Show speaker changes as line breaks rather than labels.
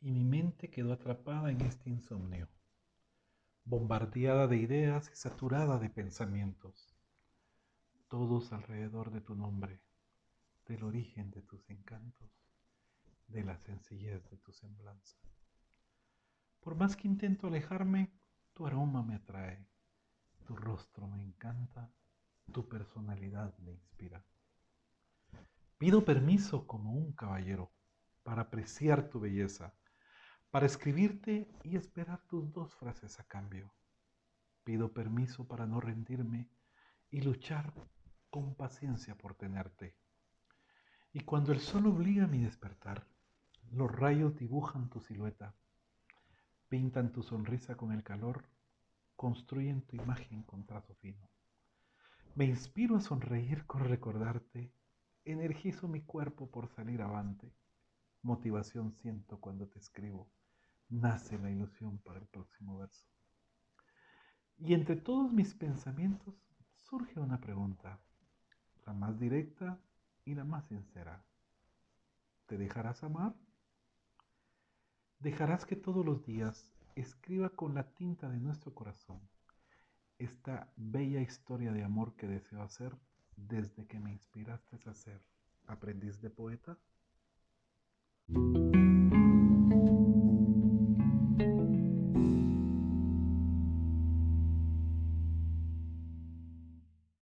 y mi mente quedó atrapada en este insomnio, bombardeada de ideas y saturada de pensamientos, todos alrededor de tu nombre, del origen de tus encantos, de la sencillez de tu semblanza. Por más que intento alejarme, tu aroma me atrae, tu rostro me encanta, tu personalidad me inspira. Pido permiso como un caballero para apreciar tu belleza, para escribirte y esperar tus dos frases a cambio. Pido permiso para no rendirme y luchar con paciencia por tenerte. Y cuando el sol obliga mi despertar, los rayos dibujan tu silueta Pintan tu sonrisa con el calor, construyen tu imagen con trazo fino. Me inspiro a sonreír con recordarte, energizo mi cuerpo por salir avante. Motivación siento cuando te escribo, nace la ilusión para el próximo verso. Y entre todos mis pensamientos surge una pregunta, la más directa y la más sincera. ¿Te dejarás amar? Dejarás que todos los días escriba con la tinta de nuestro corazón esta bella historia de amor que deseo hacer desde que me inspiraste a ser aprendiz de poeta.